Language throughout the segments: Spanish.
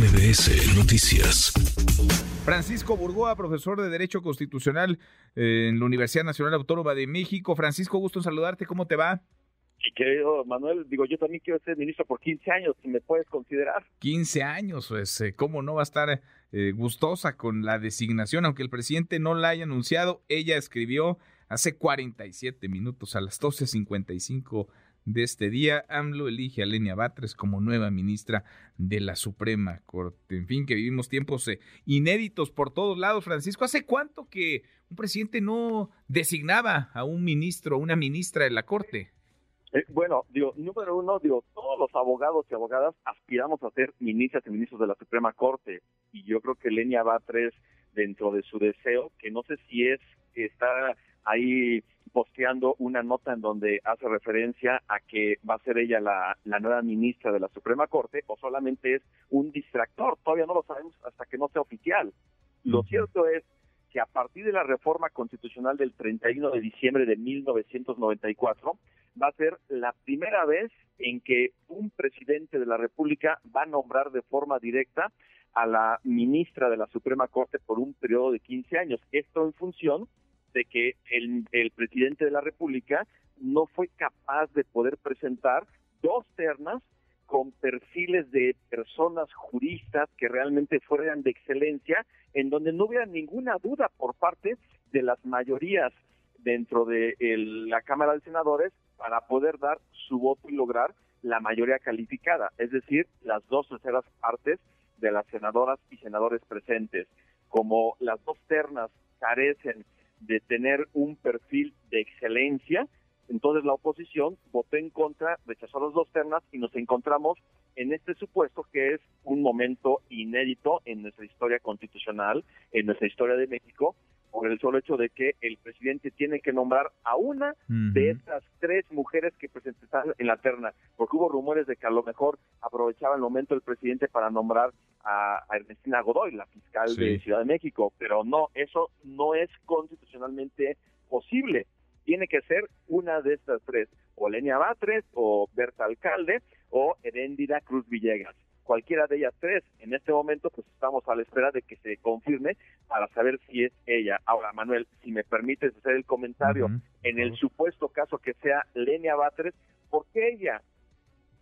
MBS Noticias. Francisco Burgoa, profesor de Derecho Constitucional eh, en la Universidad Nacional Autónoma de México. Francisco, gusto en saludarte. ¿Cómo te va? Y querido Manuel, digo, yo también quiero ser ministro por 15 años, si me puedes considerar. 15 años, pues, eh, ¿cómo no va a estar eh, gustosa con la designación? Aunque el presidente no la haya anunciado, ella escribió hace 47 minutos a las 12.55 de este día, AMLO elige a Lenia Batres como nueva ministra de la Suprema Corte. En fin, que vivimos tiempos eh, inéditos por todos lados. Francisco, ¿hace cuánto que un presidente no designaba a un ministro, o una ministra de la Corte? Eh, bueno, digo, número uno, digo, todos los abogados y abogadas aspiramos a ser ministras y ministros de la Suprema Corte. Y yo creo que Lenia Batres, dentro de su deseo, que no sé si es está ahí posteando una nota en donde hace referencia a que va a ser ella la, nueva ministra de la Suprema Corte o solamente es un distractor. Todavía no lo sabemos hasta que no sea oficial. Lo cierto es que a partir de la reforma constitucional del 31 de diciembre de 1994 va a ser la primera vez en que un presidente de la República va a nombrar de forma directa a la ministra de la Suprema Corte por un periodo de 15 años. Esto en función de que el, el presidente de la República no fue capaz de poder presentar dos ternas con perfiles de personas juristas que realmente fueran de excelencia, en donde no hubiera ninguna duda por parte de las mayorías dentro de la Cámara de Senadores para poder dar su voto y lograr la mayoría calificada, es decir, las dos terceras partes de las senadoras y senadores presentes. Como las dos ternas carecen de tener un perfil de excelencia, entonces la oposición votó en contra, rechazó las dos ternas y nos encontramos en este supuesto que es un momento inédito en nuestra historia constitucional, en nuestra historia de México, por el solo hecho de que el presidente tiene que nombrar a una de estas tres mujeres que presentaron en la terna, porque hubo rumores de que a lo mejor aprovechaba el momento el presidente para nombrar a, Ernestina Godoy, la fiscal de Ciudad de México, pero no, eso no es constitucionalmente posible. Tiene que ser una de estas tres, o Lenia Batres, o Berta Alcalde, o Heréndira Cruz Villegas cualquiera de ellas tres. En este momento, pues estamos a la espera de que se confirme para saber si es ella. Ahora, Manuel, si me permites hacer el comentario, en el supuesto caso que sea Lenia Batres, ¿por qué ella?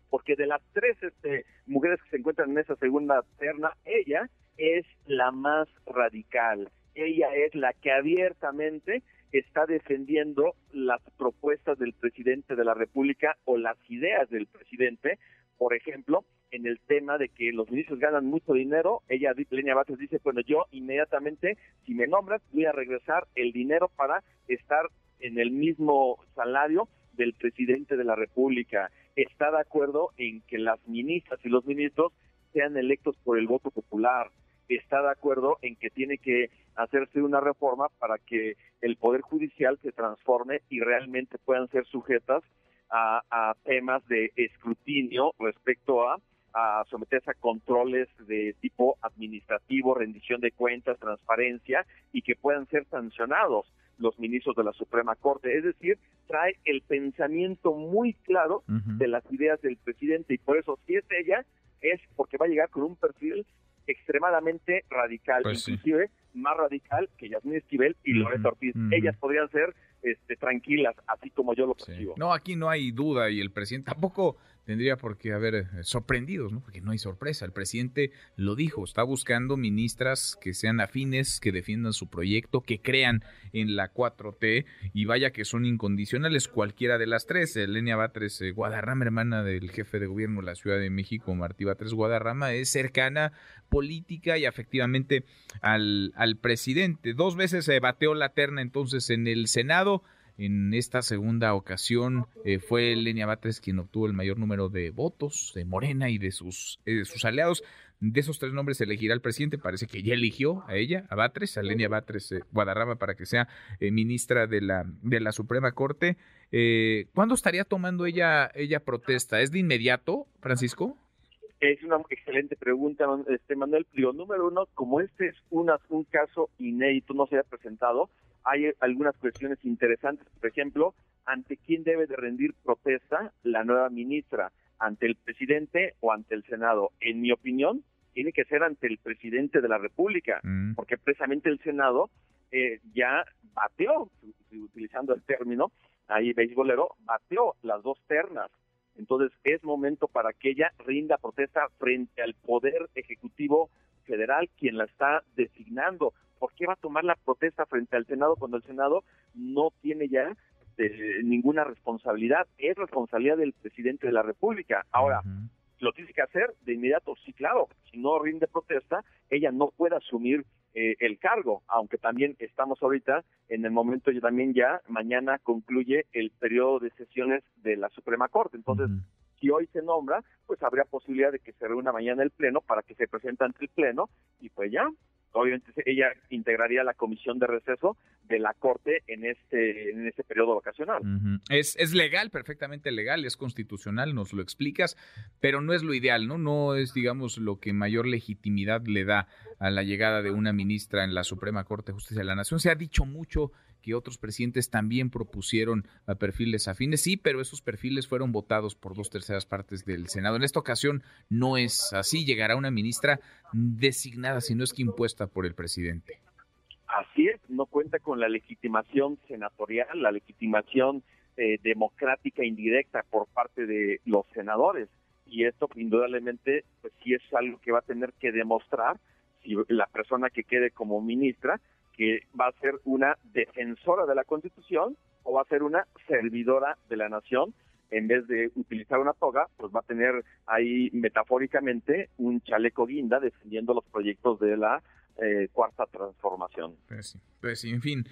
Porque de las tres este, mujeres que se encuentran en esa segunda terna, ella es la más radical. Ella es la que abiertamente está defendiendo las propuestas del presidente de la República o las ideas del presidente. Por ejemplo, en el tema de que los ministros ganan mucho dinero, ella, Lenia Bates, dice, bueno, yo inmediatamente, si me nombras, voy a regresar el dinero para estar en el mismo salario del presidente de la República. Está de acuerdo en que las ministras y los ministros sean electos por el voto popular. Está de acuerdo en que tiene que hacerse una reforma para que el Poder Judicial se transforme y realmente puedan ser sujetas a, a temas de escrutinio respecto a a someterse a controles de tipo administrativo, rendición de cuentas, transparencia y que puedan ser sancionados los ministros de la Suprema Corte. Es decir, trae el pensamiento muy claro de las ideas del presidente y por eso si es ella es porque va a llegar con un perfil extremadamente radical, pues inclusive más radical que Yasmín Esquivel y Loreto Ortiz. Ellas podrían ser este, tranquilas, así como yo lo percibo. No, aquí no hay duda y el presidente tampoco tendría por qué haber eh, sorprendidos, ¿no? Porque no hay sorpresa. El presidente lo dijo, está buscando ministras que sean afines, que defiendan su proyecto, que crean en la 4T y vaya que son incondicionales cualquiera de las tres. Elenia Batres eh, Guadarrama, hermana del jefe de gobierno de la Ciudad de México, Martí Batres Guadarrama, es cercana política y efectivamente al, al presidente. Dos veces se bateó la terna entonces en el Senado. En esta segunda ocasión eh, fue Lenia Batres quien obtuvo el mayor número de votos de Morena y de sus, eh, sus aliados. De esos tres nombres elegirá el presidente. Parece que ya eligió a ella, a Batres, a Lenia Batres eh, Guadarrama, para que sea ministra de la, de la Suprema Corte. ¿Cuándo estaría tomando ella, ella protesta? ¿Es de inmediato, Francisco? Es una excelente pregunta, este Manuel Plio. Número uno, como este es una, un caso inédito, no se ha presentado, hay algunas cuestiones interesantes. Por ejemplo, ¿ante quién debe de rendir protesta la nueva ministra? ¿Ante el presidente o ante el Senado? En mi opinión, tiene que ser ante el presidente de la República, mm. porque precisamente el Senado eh, ya bateó, utilizando el término ahí beisbolero, bateó las dos ternas. Entonces es momento para que ella rinda protesta frente al Poder Ejecutivo Federal, quien la está designando. ¿Por qué va a tomar la protesta frente al Senado cuando el Senado no tiene ya eh, ninguna responsabilidad? Es responsabilidad del presidente de la República. Ahora, lo tiene que hacer de inmediato, sí, claro. Si no rinde protesta, ella no puede asumir eh, el cargo, aunque también estamos ahorita en el momento ya también ya mañana concluye el periodo de sesiones de la Suprema Corte. Entonces, si hoy se nombra, pues habría posibilidad de que se reúna mañana el Pleno para que se presente ante el Pleno y pues ya, obviamente ella integraría la comisión de receso de la Corte en este en este periodo vacacional. es, es legal, perfectamente legal, es constitucional, nos lo explicas, pero no es lo ideal, ¿no? No es, digamos, lo que mayor legitimidad le da a la llegada de una ministra en la Suprema Corte de Justicia de la Nación. Se ha dicho mucho que otros presidentes también propusieron a perfiles afines, sí, pero esos perfiles fueron votados por dos terceras partes del Senado. En esta ocasión no es así, llegará una ministra designada, si no es que impuesta por el presidente. Así es, no cuenta con la legitimación senatorial, la legitimación eh, democrática indirecta por parte de los senadores. Y esto indudablemente pues sí es algo que va a tener que demostrar si la persona que quede como ministra que va a ser una defensora de la Constitución o va a ser una servidora de la nación. En vez de utilizar una toga, pues va a tener ahí metafóricamente un chaleco guinda defendiendo los proyectos de la eh, cuarta transformación. Pues sí, pues en fin.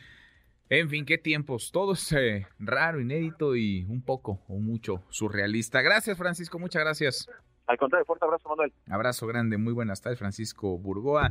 En fin, qué tiempos. Todo es eh, raro, inédito y un poco o mucho surrealista. Gracias, Francisco. Muchas gracias. Al contrario, fuerte abrazo, Manuel. Abrazo grande. Muy buenas tardes, Francisco Burgoa